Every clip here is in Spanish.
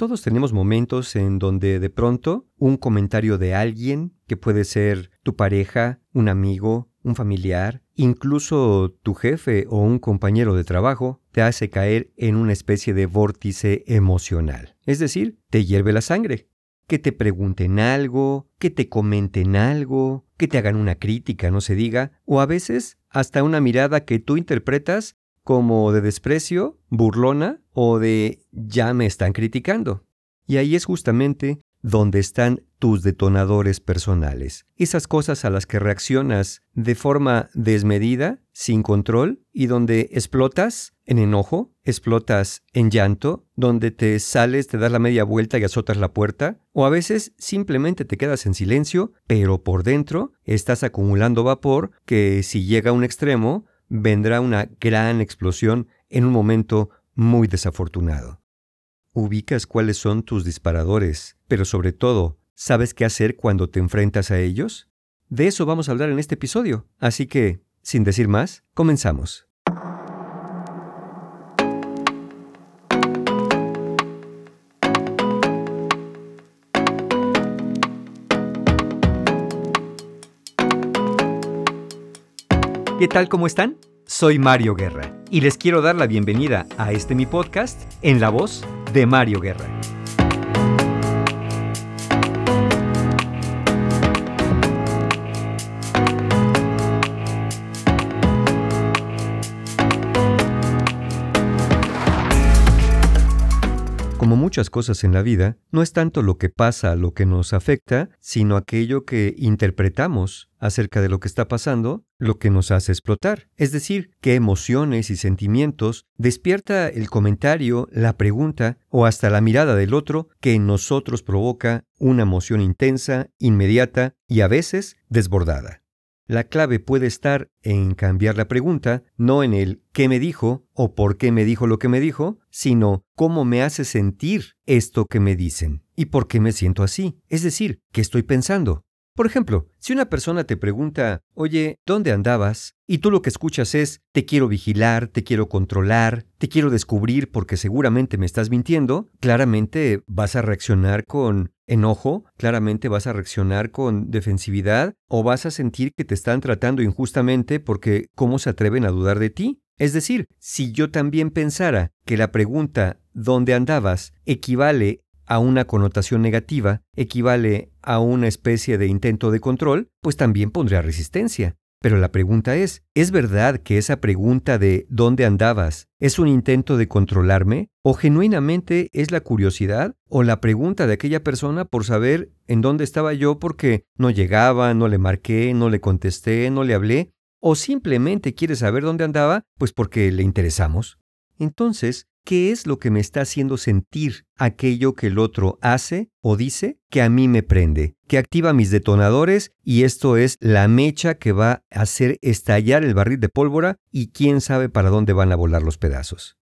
Todos tenemos momentos en donde de pronto un comentario de alguien, que puede ser tu pareja, un amigo, un familiar, incluso tu jefe o un compañero de trabajo, te hace caer en una especie de vórtice emocional. Es decir, te hierve la sangre. Que te pregunten algo, que te comenten algo, que te hagan una crítica, no se diga, o a veces hasta una mirada que tú interpretas como de desprecio, burlona o de ya me están criticando. Y ahí es justamente donde están tus detonadores personales, esas cosas a las que reaccionas de forma desmedida, sin control, y donde explotas en enojo, explotas en llanto, donde te sales, te das la media vuelta y azotas la puerta, o a veces simplemente te quedas en silencio, pero por dentro estás acumulando vapor que si llega a un extremo vendrá una gran explosión en un momento muy desafortunado. Ubicas cuáles son tus disparadores, pero sobre todo, ¿sabes qué hacer cuando te enfrentas a ellos? De eso vamos a hablar en este episodio, así que, sin decir más, comenzamos. ¿Qué tal? ¿Cómo están? Soy Mario Guerra y les quiero dar la bienvenida a este mi podcast en la voz de Mario Guerra. Muchas cosas en la vida, no es tanto lo que pasa lo que nos afecta, sino aquello que interpretamos acerca de lo que está pasando, lo que nos hace explotar. Es decir, qué emociones y sentimientos despierta el comentario, la pregunta o hasta la mirada del otro que en nosotros provoca una emoción intensa, inmediata y a veces desbordada. La clave puede estar en cambiar la pregunta, no en el qué me dijo o por qué me dijo lo que me dijo, sino cómo me hace sentir esto que me dicen y por qué me siento así, es decir, qué estoy pensando. Por ejemplo, si una persona te pregunta, oye, ¿dónde andabas? Y tú lo que escuchas es, te quiero vigilar, te quiero controlar, te quiero descubrir porque seguramente me estás mintiendo, claramente vas a reaccionar con enojo, claramente vas a reaccionar con defensividad o vas a sentir que te están tratando injustamente porque ¿cómo se atreven a dudar de ti? Es decir, si yo también pensara que la pregunta ¿dónde andabas? equivale a una connotación negativa, equivale a una especie de intento de control, pues también pondría resistencia. Pero la pregunta es, ¿es verdad que esa pregunta de ¿dónde andabas es un intento de controlarme? ¿O genuinamente es la curiosidad o la pregunta de aquella persona por saber en dónde estaba yo porque no llegaba, no le marqué, no le contesté, no le hablé? ¿O simplemente quiere saber dónde andaba pues porque le interesamos? Entonces, ¿Qué es lo que me está haciendo sentir aquello que el otro hace o dice que a mí me prende, que activa mis detonadores y esto es la mecha que va a hacer estallar el barril de pólvora y quién sabe para dónde van a volar los pedazos?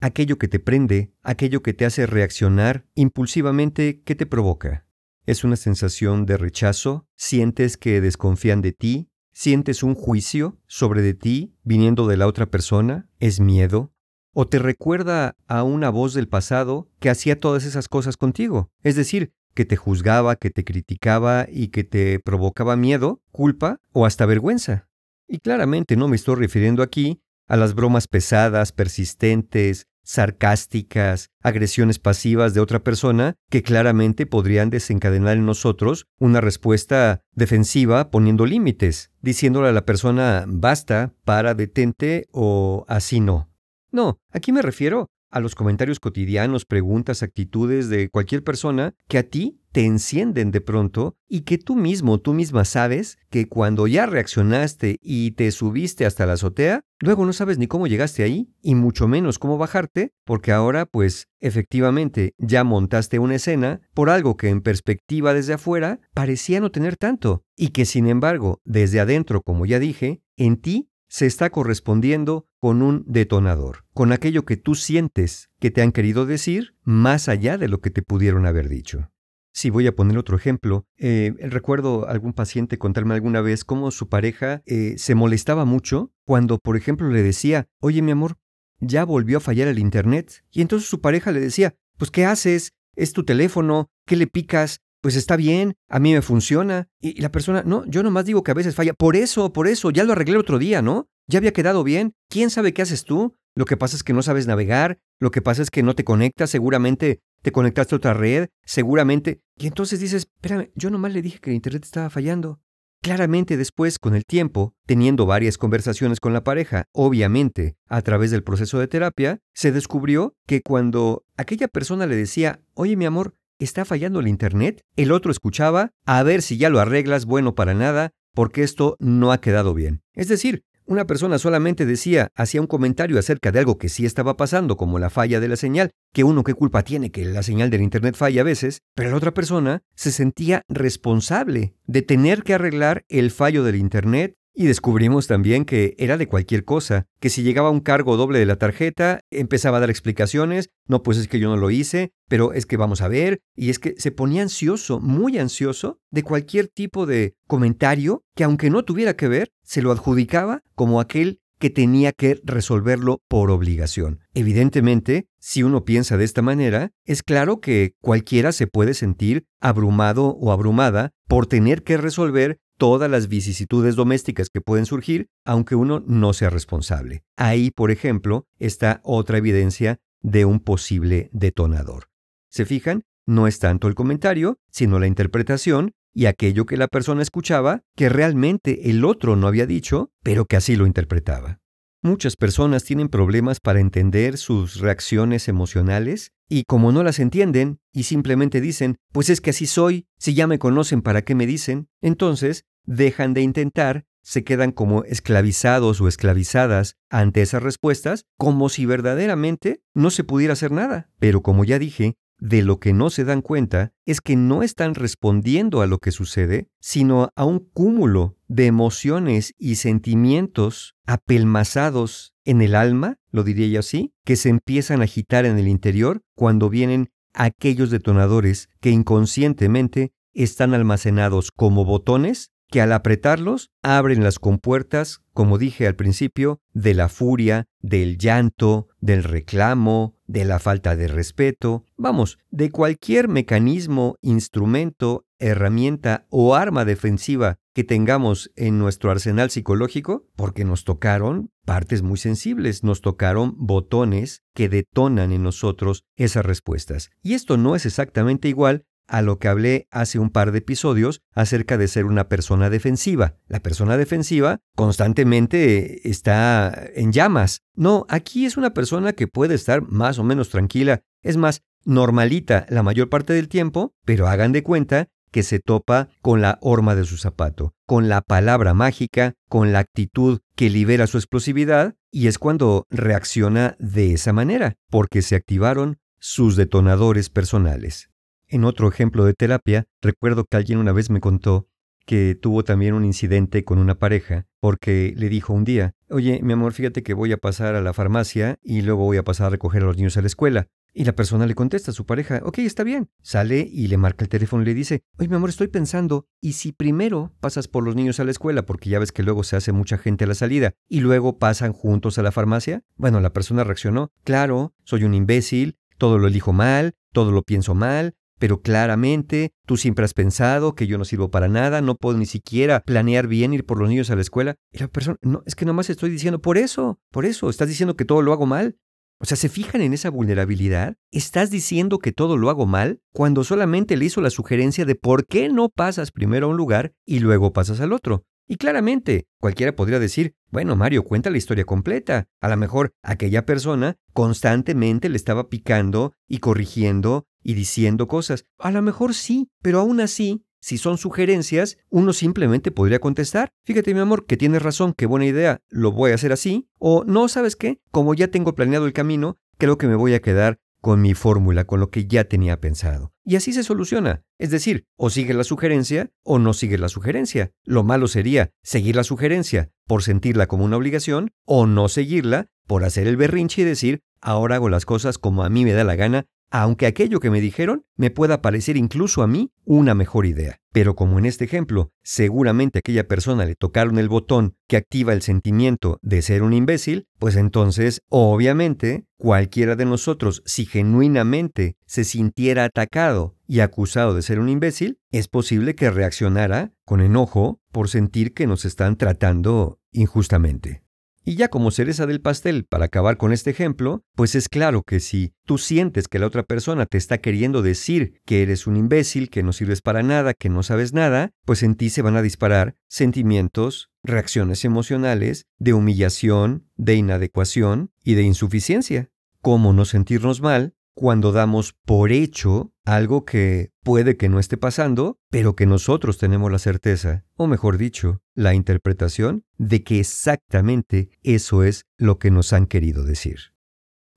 Aquello que te prende, aquello que te hace reaccionar impulsivamente, ¿qué te provoca? ¿Es una sensación de rechazo? ¿Sientes que desconfían de ti? ¿Sientes un juicio sobre de ti viniendo de la otra persona? ¿Es miedo? O te recuerda a una voz del pasado que hacía todas esas cosas contigo, es decir, que te juzgaba, que te criticaba y que te provocaba miedo, culpa o hasta vergüenza. Y claramente no me estoy refiriendo aquí a las bromas pesadas, persistentes, sarcásticas, agresiones pasivas de otra persona que claramente podrían desencadenar en nosotros una respuesta defensiva poniendo límites, diciéndole a la persona basta, para, detente o así no. No, aquí me refiero a los comentarios cotidianos, preguntas, actitudes de cualquier persona que a ti te encienden de pronto y que tú mismo, tú misma sabes que cuando ya reaccionaste y te subiste hasta la azotea, luego no sabes ni cómo llegaste ahí y mucho menos cómo bajarte, porque ahora pues efectivamente ya montaste una escena por algo que en perspectiva desde afuera parecía no tener tanto y que sin embargo desde adentro, como ya dije, en ti se está correspondiendo con un detonador, con aquello que tú sientes que te han querido decir más allá de lo que te pudieron haber dicho. Si voy a poner otro ejemplo, eh, recuerdo algún paciente contarme alguna vez cómo su pareja eh, se molestaba mucho cuando, por ejemplo, le decía, oye mi amor, ya volvió a fallar el Internet. Y entonces su pareja le decía, pues ¿qué haces? es tu teléfono, ¿qué le picas? Pues está bien, a mí me funciona. Y la persona, no, yo nomás digo que a veces falla. Por eso, por eso, ya lo arreglé otro día, ¿no? Ya había quedado bien. ¿Quién sabe qué haces tú? Lo que pasa es que no sabes navegar, lo que pasa es que no te conectas, seguramente te conectaste a otra red, seguramente. Y entonces dices, espérame, yo nomás le dije que el Internet estaba fallando. Claramente después, con el tiempo, teniendo varias conversaciones con la pareja, obviamente a través del proceso de terapia, se descubrió que cuando aquella persona le decía, oye mi amor, está fallando el Internet, el otro escuchaba, a ver si ya lo arreglas, bueno para nada, porque esto no ha quedado bien. Es decir, una persona solamente decía, hacía un comentario acerca de algo que sí estaba pasando, como la falla de la señal, que uno qué culpa tiene que la señal del Internet falla a veces, pero la otra persona se sentía responsable de tener que arreglar el fallo del Internet y descubrimos también que era de cualquier cosa, que si llegaba un cargo doble de la tarjeta, empezaba a dar explicaciones, no, pues es que yo no lo hice, pero es que vamos a ver, y es que se ponía ansioso, muy ansioso, de cualquier tipo de comentario que aunque no tuviera que ver, se lo adjudicaba como aquel que tenía que resolverlo por obligación. Evidentemente, si uno piensa de esta manera, es claro que cualquiera se puede sentir abrumado o abrumada por tener que resolver todas las vicisitudes domésticas que pueden surgir, aunque uno no sea responsable. Ahí, por ejemplo, está otra evidencia de un posible detonador. ¿Se fijan? No es tanto el comentario, sino la interpretación y aquello que la persona escuchaba que realmente el otro no había dicho, pero que así lo interpretaba. Muchas personas tienen problemas para entender sus reacciones emocionales y como no las entienden y simplemente dicen, pues es que así soy, si ya me conocen, ¿para qué me dicen? Entonces dejan de intentar, se quedan como esclavizados o esclavizadas ante esas respuestas, como si verdaderamente no se pudiera hacer nada. Pero como ya dije, de lo que no se dan cuenta es que no están respondiendo a lo que sucede, sino a un cúmulo de emociones y sentimientos apelmazados en el alma, lo diría yo así, que se empiezan a agitar en el interior cuando vienen aquellos detonadores que inconscientemente están almacenados como botones que al apretarlos abren las compuertas, como dije al principio, de la furia, del llanto, del reclamo, de la falta de respeto, vamos, de cualquier mecanismo, instrumento, herramienta o arma defensiva que tengamos en nuestro arsenal psicológico, porque nos tocaron partes muy sensibles, nos tocaron botones que detonan en nosotros esas respuestas. Y esto no es exactamente igual a lo que hablé hace un par de episodios acerca de ser una persona defensiva. La persona defensiva constantemente está en llamas. No, aquí es una persona que puede estar más o menos tranquila, es más, normalita la mayor parte del tiempo, pero hagan de cuenta que se topa con la horma de su zapato, con la palabra mágica, con la actitud que libera su explosividad, y es cuando reacciona de esa manera, porque se activaron sus detonadores personales. En otro ejemplo de terapia, recuerdo que alguien una vez me contó que tuvo también un incidente con una pareja porque le dijo un día, oye, mi amor, fíjate que voy a pasar a la farmacia y luego voy a pasar a recoger a los niños a la escuela. Y la persona le contesta a su pareja, ok, está bien. Sale y le marca el teléfono y le dice, oye, mi amor, estoy pensando, ¿y si primero pasas por los niños a la escuela, porque ya ves que luego se hace mucha gente a la salida, y luego pasan juntos a la farmacia? Bueno, la persona reaccionó, claro, soy un imbécil, todo lo elijo mal, todo lo pienso mal, pero claramente tú siempre has pensado que yo no sirvo para nada, no puedo ni siquiera planear bien ir por los niños a la escuela. Y la persona, no, es que nomás estoy diciendo, por eso, por eso, estás diciendo que todo lo hago mal. O sea, ¿se fijan en esa vulnerabilidad? ¿Estás diciendo que todo lo hago mal cuando solamente le hizo la sugerencia de por qué no pasas primero a un lugar y luego pasas al otro? Y claramente, cualquiera podría decir, bueno, Mario, cuenta la historia completa. A lo mejor aquella persona constantemente le estaba picando y corrigiendo y diciendo cosas. A lo mejor sí, pero aún así, si son sugerencias, uno simplemente podría contestar, fíjate mi amor, que tienes razón, qué buena idea, lo voy a hacer así. O no, ¿sabes qué? Como ya tengo planeado el camino, creo que me voy a quedar con mi fórmula, con lo que ya tenía pensado. Y así se soluciona. Es decir, o sigue la sugerencia o no sigue la sugerencia. Lo malo sería seguir la sugerencia por sentirla como una obligación o no seguirla por hacer el berrinche y decir, ahora hago las cosas como a mí me da la gana aunque aquello que me dijeron me pueda parecer incluso a mí una mejor idea. Pero como en este ejemplo, seguramente a aquella persona le tocaron el botón que activa el sentimiento de ser un imbécil, pues entonces, obviamente, cualquiera de nosotros, si genuinamente se sintiera atacado y acusado de ser un imbécil, es posible que reaccionara con enojo por sentir que nos están tratando injustamente. Y ya como cereza del pastel, para acabar con este ejemplo, pues es claro que si tú sientes que la otra persona te está queriendo decir que eres un imbécil, que no sirves para nada, que no sabes nada, pues en ti se van a disparar sentimientos, reacciones emocionales de humillación, de inadecuación y de insuficiencia. ¿Cómo no sentirnos mal cuando damos por hecho algo que puede que no esté pasando, pero que nosotros tenemos la certeza, o mejor dicho, la interpretación de que exactamente eso es lo que nos han querido decir.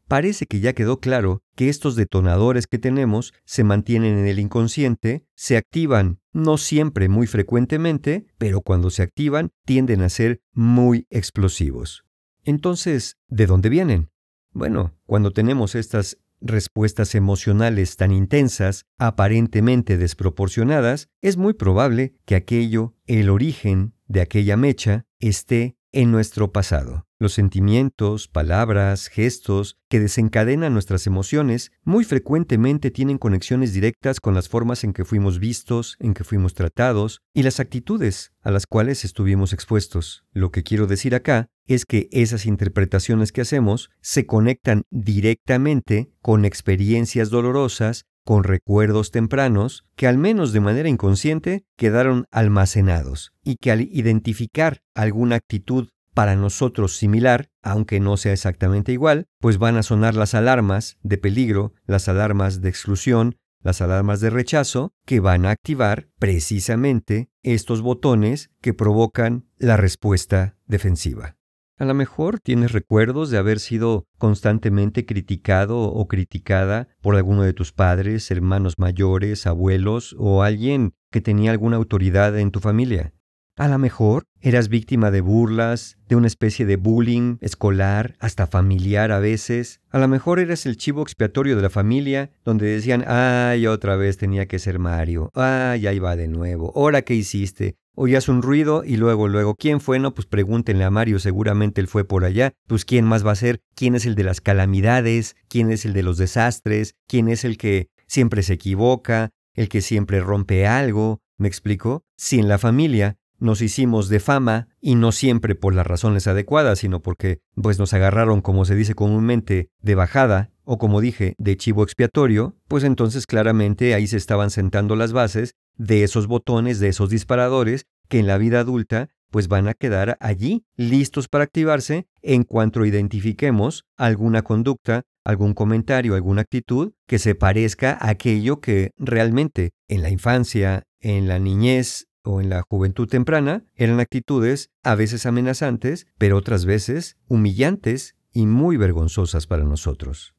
Parece que ya quedó claro que estos detonadores que tenemos se mantienen en el inconsciente, se activan no siempre muy frecuentemente, pero cuando se activan tienden a ser muy explosivos. Entonces, ¿de dónde vienen? Bueno, cuando tenemos estas respuestas emocionales tan intensas, aparentemente desproporcionadas, es muy probable que aquello, el origen de aquella mecha, esté en nuestro pasado. Los sentimientos, palabras, gestos que desencadenan nuestras emociones muy frecuentemente tienen conexiones directas con las formas en que fuimos vistos, en que fuimos tratados y las actitudes a las cuales estuvimos expuestos. Lo que quiero decir acá es que esas interpretaciones que hacemos se conectan directamente con experiencias dolorosas con recuerdos tempranos que al menos de manera inconsciente quedaron almacenados y que al identificar alguna actitud para nosotros similar, aunque no sea exactamente igual, pues van a sonar las alarmas de peligro, las alarmas de exclusión, las alarmas de rechazo, que van a activar precisamente estos botones que provocan la respuesta defensiva. A lo mejor tienes recuerdos de haber sido constantemente criticado o criticada por alguno de tus padres, hermanos mayores, abuelos o alguien que tenía alguna autoridad en tu familia. A lo mejor eras víctima de burlas, de una especie de bullying escolar, hasta familiar a veces. A lo mejor eras el chivo expiatorio de la familia, donde decían, ay, otra vez tenía que ser Mario, ay, ahí va de nuevo, ¿ahora qué hiciste? Oías un ruido y luego, luego, ¿quién fue? No, pues pregúntenle a Mario, seguramente él fue por allá. Pues ¿quién más va a ser? ¿Quién es el de las calamidades? ¿Quién es el de los desastres? ¿Quién es el que siempre se equivoca? ¿El que siempre rompe algo? ¿Me explico? Si en la familia nos hicimos de fama y no siempre por las razones adecuadas, sino porque pues nos agarraron, como se dice comúnmente, de bajada o como dije, de chivo expiatorio, pues entonces claramente ahí se estaban sentando las bases de esos botones, de esos disparadores que en la vida adulta pues van a quedar allí listos para activarse en cuanto identifiquemos alguna conducta, algún comentario, alguna actitud que se parezca a aquello que realmente en la infancia, en la niñez o en la juventud temprana eran actitudes a veces amenazantes, pero otras veces humillantes y muy vergonzosas para nosotros.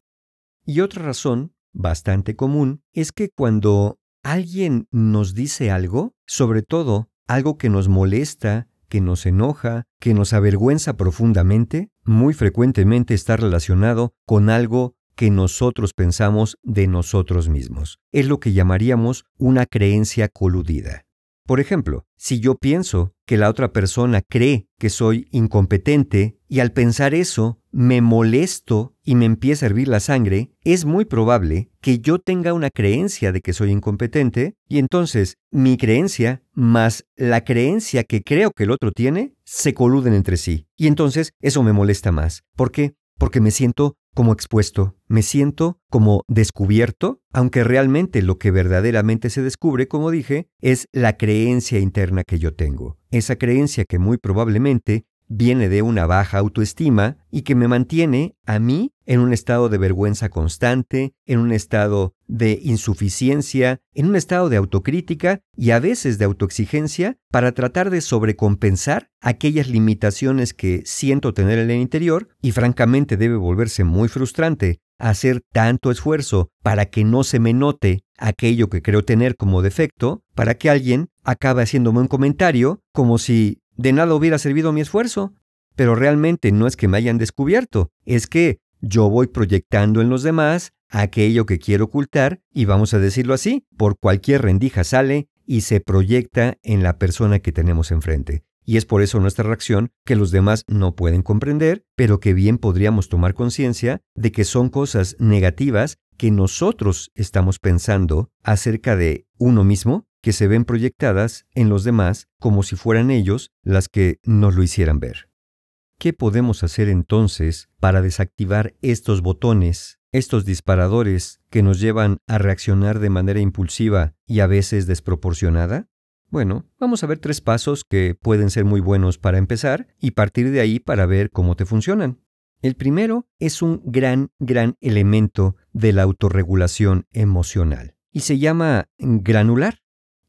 Y otra razón, bastante común, es que cuando alguien nos dice algo, sobre todo algo que nos molesta, que nos enoja, que nos avergüenza profundamente, muy frecuentemente está relacionado con algo que nosotros pensamos de nosotros mismos. Es lo que llamaríamos una creencia coludida. Por ejemplo, si yo pienso que la otra persona cree que soy incompetente y al pensar eso me molesto y me empieza a hervir la sangre, es muy probable que yo tenga una creencia de que soy incompetente y entonces mi creencia más la creencia que creo que el otro tiene se coluden entre sí. Y entonces eso me molesta más. ¿Por qué? Porque me siento como expuesto, me siento como descubierto, aunque realmente lo que verdaderamente se descubre, como dije, es la creencia interna que yo tengo. Esa creencia que muy probablemente viene de una baja autoestima y que me mantiene a mí en un estado de vergüenza constante, en un estado de insuficiencia, en un estado de autocrítica y a veces de autoexigencia para tratar de sobrecompensar aquellas limitaciones que siento tener en el interior y francamente debe volverse muy frustrante hacer tanto esfuerzo para que no se me note aquello que creo tener como defecto, para que alguien acabe haciéndome un comentario como si de nada hubiera servido mi esfuerzo. Pero realmente no es que me hayan descubierto, es que yo voy proyectando en los demás aquello que quiero ocultar y vamos a decirlo así, por cualquier rendija sale y se proyecta en la persona que tenemos enfrente. Y es por eso nuestra reacción que los demás no pueden comprender, pero que bien podríamos tomar conciencia de que son cosas negativas que nosotros estamos pensando acerca de uno mismo que se ven proyectadas en los demás como si fueran ellos las que nos lo hicieran ver. ¿Qué podemos hacer entonces para desactivar estos botones, estos disparadores que nos llevan a reaccionar de manera impulsiva y a veces desproporcionada? Bueno, vamos a ver tres pasos que pueden ser muy buenos para empezar y partir de ahí para ver cómo te funcionan. El primero es un gran, gran elemento de la autorregulación emocional y se llama granular.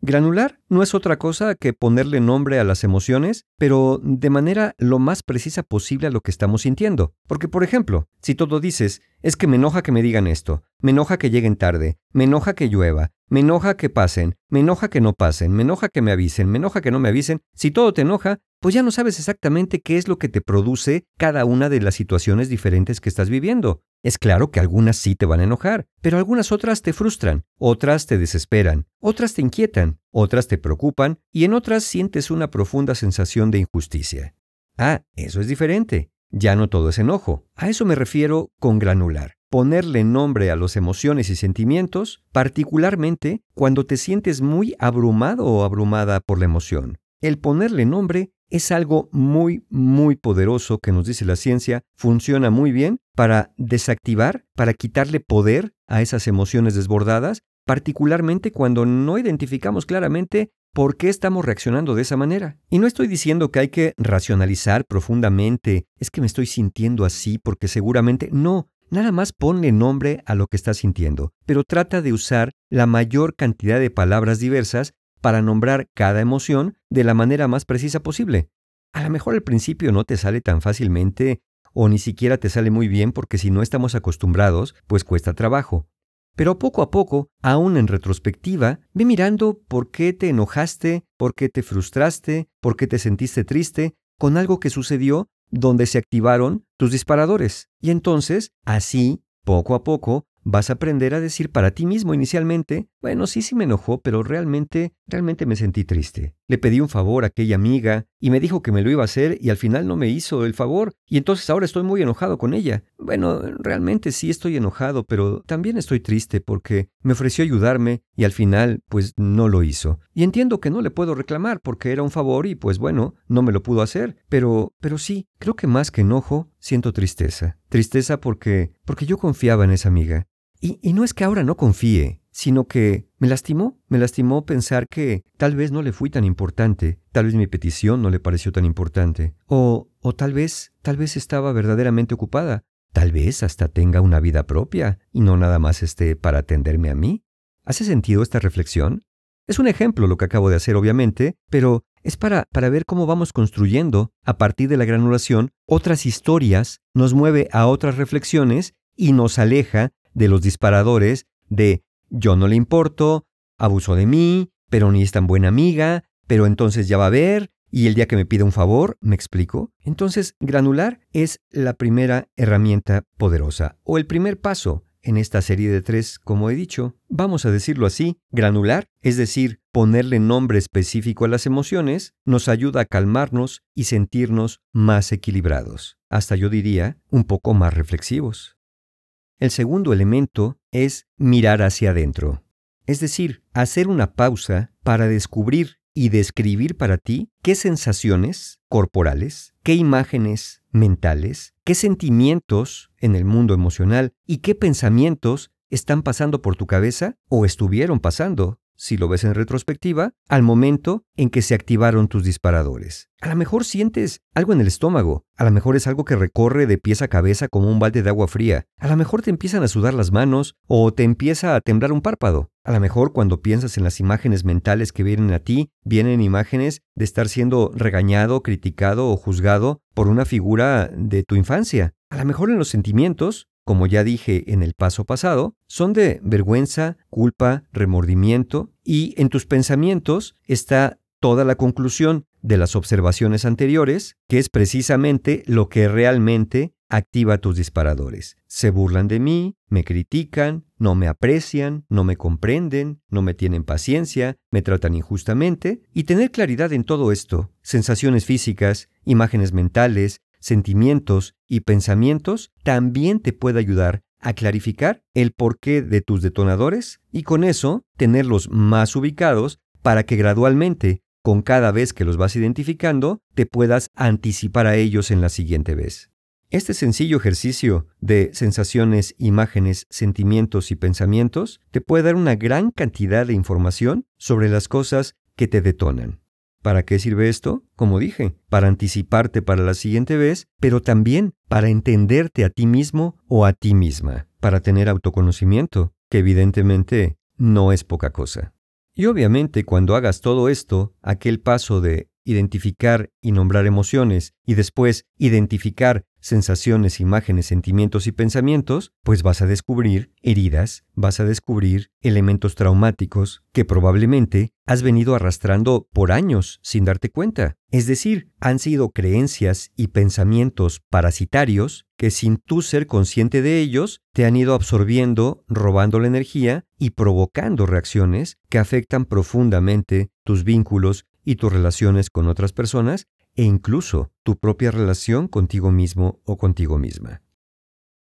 Granular no es otra cosa que ponerle nombre a las emociones, pero de manera lo más precisa posible a lo que estamos sintiendo. Porque, por ejemplo, si todo dices, es que me enoja que me digan esto, me enoja que lleguen tarde, me enoja que llueva, me enoja que pasen, me enoja que no pasen, me enoja que me avisen, me enoja que no me avisen, si todo te enoja, pues ya no sabes exactamente qué es lo que te produce cada una de las situaciones diferentes que estás viviendo. Es claro que algunas sí te van a enojar, pero algunas otras te frustran, otras te desesperan, otras te inquietan, otras te preocupan y en otras sientes una profunda sensación de injusticia. Ah, eso es diferente. Ya no todo es enojo. A eso me refiero con granular. Ponerle nombre a las emociones y sentimientos, particularmente cuando te sientes muy abrumado o abrumada por la emoción. El ponerle nombre es algo muy, muy poderoso que nos dice la ciencia, funciona muy bien para desactivar, para quitarle poder a esas emociones desbordadas, particularmente cuando no identificamos claramente por qué estamos reaccionando de esa manera. Y no estoy diciendo que hay que racionalizar profundamente, es que me estoy sintiendo así porque seguramente no. Nada más ponle nombre a lo que estás sintiendo, pero trata de usar la mayor cantidad de palabras diversas para nombrar cada emoción de la manera más precisa posible. A lo mejor al principio no te sale tan fácilmente o ni siquiera te sale muy bien porque si no estamos acostumbrados, pues cuesta trabajo. Pero poco a poco, aún en retrospectiva, ve mirando por qué te enojaste, por qué te frustraste, por qué te sentiste triste con algo que sucedió donde se activaron tus disparadores. Y entonces, así, poco a poco, vas a aprender a decir para ti mismo inicialmente, bueno, sí, sí me enojó, pero realmente, realmente me sentí triste. Le pedí un favor a aquella amiga y me dijo que me lo iba a hacer y al final no me hizo el favor y entonces ahora estoy muy enojado con ella. Bueno, realmente sí estoy enojado, pero también estoy triste porque me ofreció ayudarme y al final pues no lo hizo. Y entiendo que no le puedo reclamar porque era un favor y pues bueno, no me lo pudo hacer, pero pero sí, creo que más que enojo, siento tristeza. Tristeza porque porque yo confiaba en esa amiga y, no es que ahora no confíe, sino que me lastimó, me lastimó pensar que tal vez no le fui tan importante, tal vez mi petición no le pareció tan importante, o, o tal vez, tal vez estaba verdaderamente ocupada, tal vez hasta tenga una vida propia y no nada más esté para atenderme a mí. ¿Hace sentido esta reflexión? Es un ejemplo lo que acabo de hacer, obviamente, pero es para, para ver cómo vamos construyendo, a partir de la granulación, otras historias, nos mueve a otras reflexiones y nos aleja de los disparadores de yo no le importo, abusó de mí, pero ni es tan buena amiga, pero entonces ya va a ver, y el día que me pida un favor, ¿me explico? Entonces, granular es la primera herramienta poderosa, o el primer paso en esta serie de tres, como he dicho. Vamos a decirlo así, granular, es decir, ponerle nombre específico a las emociones, nos ayuda a calmarnos y sentirnos más equilibrados, hasta yo diría, un poco más reflexivos. El segundo elemento es mirar hacia adentro, es decir, hacer una pausa para descubrir y describir para ti qué sensaciones corporales, qué imágenes mentales, qué sentimientos en el mundo emocional y qué pensamientos están pasando por tu cabeza o estuvieron pasando si lo ves en retrospectiva, al momento en que se activaron tus disparadores. A lo mejor sientes algo en el estómago, a lo mejor es algo que recorre de pies a cabeza como un balde de agua fría, a lo mejor te empiezan a sudar las manos o te empieza a temblar un párpado. A lo mejor cuando piensas en las imágenes mentales que vienen a ti, vienen imágenes de estar siendo regañado, criticado o juzgado por una figura de tu infancia. A lo mejor en los sentimientos como ya dije en el paso pasado, son de vergüenza, culpa, remordimiento, y en tus pensamientos está toda la conclusión de las observaciones anteriores, que es precisamente lo que realmente activa tus disparadores. Se burlan de mí, me critican, no me aprecian, no me comprenden, no me tienen paciencia, me tratan injustamente, y tener claridad en todo esto, sensaciones físicas, imágenes mentales, sentimientos y pensamientos, también te puede ayudar a clarificar el porqué de tus detonadores y con eso tenerlos más ubicados para que gradualmente, con cada vez que los vas identificando, te puedas anticipar a ellos en la siguiente vez. Este sencillo ejercicio de sensaciones, imágenes, sentimientos y pensamientos te puede dar una gran cantidad de información sobre las cosas que te detonan. ¿Para qué sirve esto? Como dije, para anticiparte para la siguiente vez, pero también para entenderte a ti mismo o a ti misma, para tener autoconocimiento, que evidentemente no es poca cosa. Y obviamente cuando hagas todo esto, aquel paso de identificar y nombrar emociones y después identificar sensaciones, imágenes, sentimientos y pensamientos, pues vas a descubrir heridas, vas a descubrir elementos traumáticos que probablemente has venido arrastrando por años sin darte cuenta. Es decir, han sido creencias y pensamientos parasitarios que sin tú ser consciente de ellos te han ido absorbiendo, robando la energía y provocando reacciones que afectan profundamente tus vínculos y tus relaciones con otras personas e incluso tu propia relación contigo mismo o contigo misma.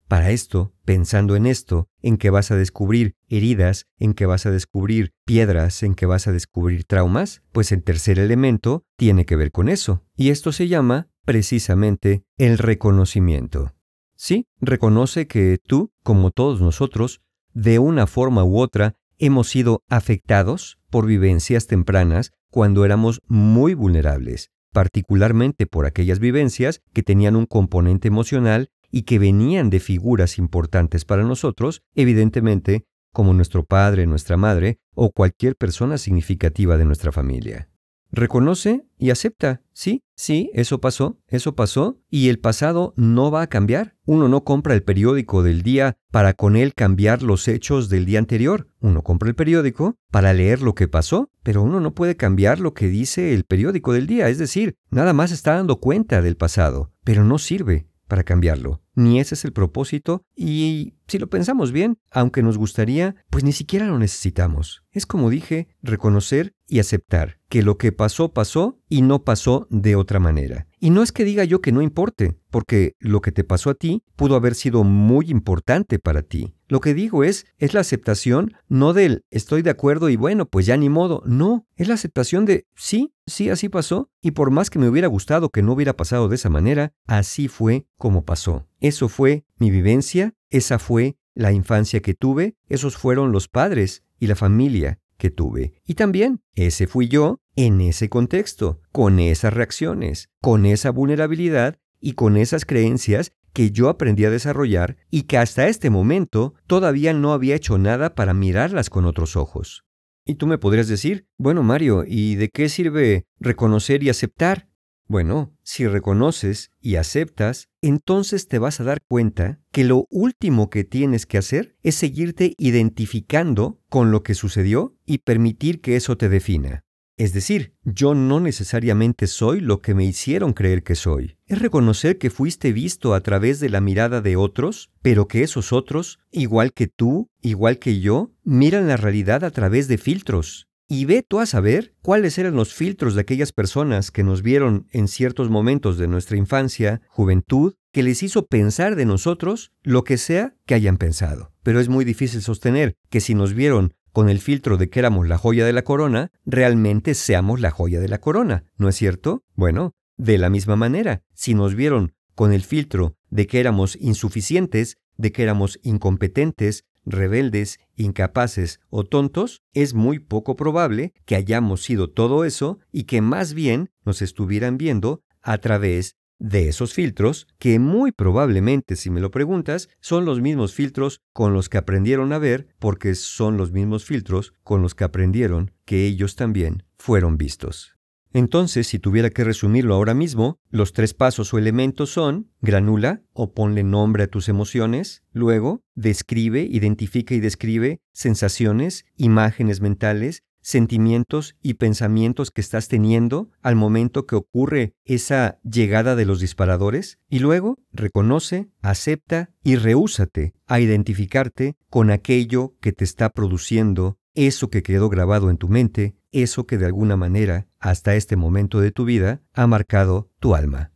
Para esto, pensando en esto, en que vas a descubrir heridas, en que vas a descubrir piedras, en que vas a descubrir traumas, pues el tercer elemento tiene que ver con eso. Y esto se llama, precisamente, el reconocimiento. Sí, reconoce que tú, como todos nosotros, de una forma u otra, hemos sido afectados por vivencias tempranas cuando éramos muy vulnerables, particularmente por aquellas vivencias que tenían un componente emocional y que venían de figuras importantes para nosotros, evidentemente como nuestro padre, nuestra madre o cualquier persona significativa de nuestra familia. Reconoce y acepta. Sí, sí, eso pasó, eso pasó, y el pasado no va a cambiar. Uno no compra el periódico del día para con él cambiar los hechos del día anterior. Uno compra el periódico para leer lo que pasó, pero uno no puede cambiar lo que dice el periódico del día. Es decir, nada más está dando cuenta del pasado, pero no sirve para cambiarlo. Ni ese es el propósito y si lo pensamos bien, aunque nos gustaría, pues ni siquiera lo necesitamos. Es como dije, reconocer y aceptar que lo que pasó pasó y no pasó de otra manera. Y no es que diga yo que no importe, porque lo que te pasó a ti pudo haber sido muy importante para ti. Lo que digo es, es la aceptación no del estoy de acuerdo y bueno, pues ya ni modo. No, es la aceptación de sí, sí, así pasó, y por más que me hubiera gustado que no hubiera pasado de esa manera, así fue como pasó. Eso fue mi vivencia, esa fue la infancia que tuve, esos fueron los padres y la familia que tuve. Y también ese fui yo en ese contexto, con esas reacciones, con esa vulnerabilidad y con esas creencias que yo aprendí a desarrollar y que hasta este momento todavía no había hecho nada para mirarlas con otros ojos. Y tú me podrías decir, bueno Mario, ¿y de qué sirve reconocer y aceptar? Bueno, si reconoces y aceptas, entonces te vas a dar cuenta que lo último que tienes que hacer es seguirte identificando con lo que sucedió y permitir que eso te defina. Es decir, yo no necesariamente soy lo que me hicieron creer que soy. Es reconocer que fuiste visto a través de la mirada de otros, pero que esos otros, igual que tú, igual que yo, miran la realidad a través de filtros. Y ve tú a saber cuáles eran los filtros de aquellas personas que nos vieron en ciertos momentos de nuestra infancia, juventud, que les hizo pensar de nosotros lo que sea que hayan pensado. Pero es muy difícil sostener que si nos vieron con el filtro de que éramos la joya de la corona, realmente seamos la joya de la corona, ¿no es cierto? Bueno, de la misma manera, si nos vieron con el filtro de que éramos insuficientes, de que éramos incompetentes, rebeldes, incapaces o tontos, es muy poco probable que hayamos sido todo eso y que más bien nos estuvieran viendo a través de esos filtros, que muy probablemente, si me lo preguntas, son los mismos filtros con los que aprendieron a ver, porque son los mismos filtros con los que aprendieron que ellos también fueron vistos. Entonces, si tuviera que resumirlo ahora mismo, los tres pasos o elementos son granula o ponle nombre a tus emociones, luego describe, identifica y describe sensaciones, imágenes mentales, sentimientos y pensamientos que estás teniendo al momento que ocurre esa llegada de los disparadores y luego reconoce, acepta y rehúsate a identificarte con aquello que te está produciendo eso que quedó grabado en tu mente, eso que de alguna manera, hasta este momento de tu vida, ha marcado tu alma.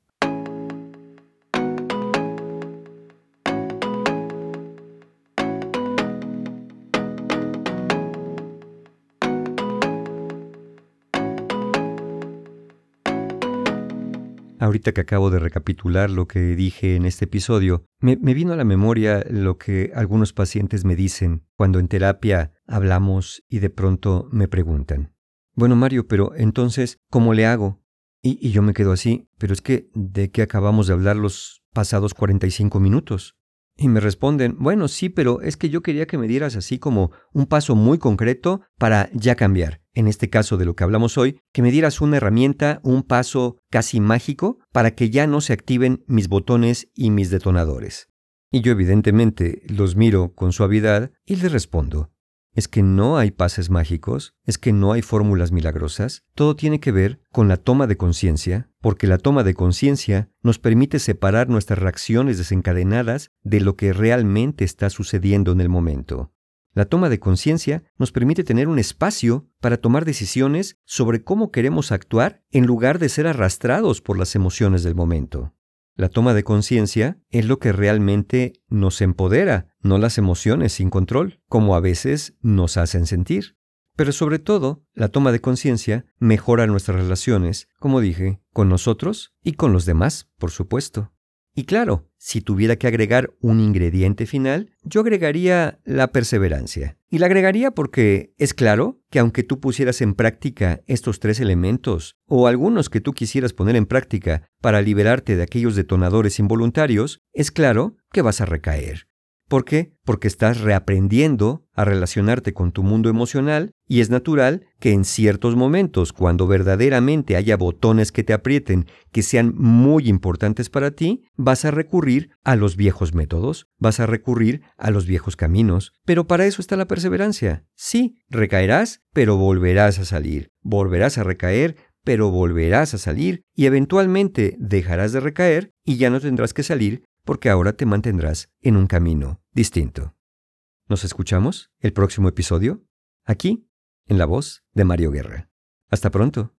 Ahorita que acabo de recapitular lo que dije en este episodio, me, vino a la memoria lo que algunos pacientes me dicen cuando en terapia hablamos y de pronto me preguntan. Bueno, Mario, pero entonces, ¿cómo le hago? Y, y yo me quedo así, pero es que, ¿de qué acabamos de hablar los pasados 45 minutos? Y me responden, bueno, sí, pero es que yo quería que me dieras así como un paso muy concreto para ya cambiar. En este caso de lo que hablamos hoy, que me dieras una herramienta, un paso casi mágico para que ya no se activen mis botones y mis detonadores. Y yo evidentemente los miro con suavidad y les respondo, es que no hay pases mágicos, es que no hay fórmulas milagrosas, todo tiene que ver con la toma de conciencia, porque la toma de conciencia nos permite separar nuestras reacciones desencadenadas de lo que realmente está sucediendo en el momento. La toma de conciencia nos permite tener un espacio para tomar decisiones sobre cómo queremos actuar en lugar de ser arrastrados por las emociones del momento. La toma de conciencia es lo que realmente nos empodera, no las emociones sin control, como a veces nos hacen sentir. Pero sobre todo, la toma de conciencia mejora nuestras relaciones, como dije, con nosotros y con los demás, por supuesto. Y claro, si tuviera que agregar un ingrediente final, yo agregaría la perseverancia. Y la agregaría porque es claro que aunque tú pusieras en práctica estos tres elementos, o algunos que tú quisieras poner en práctica para liberarte de aquellos detonadores involuntarios, es claro que vas a recaer. ¿Por qué? Porque estás reaprendiendo a relacionarte con tu mundo emocional y es natural que en ciertos momentos, cuando verdaderamente haya botones que te aprieten, que sean muy importantes para ti, vas a recurrir a los viejos métodos, vas a recurrir a los viejos caminos. Pero para eso está la perseverancia. Sí, recaerás, pero volverás a salir. Volverás a recaer, pero volverás a salir y eventualmente dejarás de recaer y ya no tendrás que salir porque ahora te mantendrás en un camino distinto. Nos escuchamos el próximo episodio, aquí, en la voz de Mario Guerra. Hasta pronto.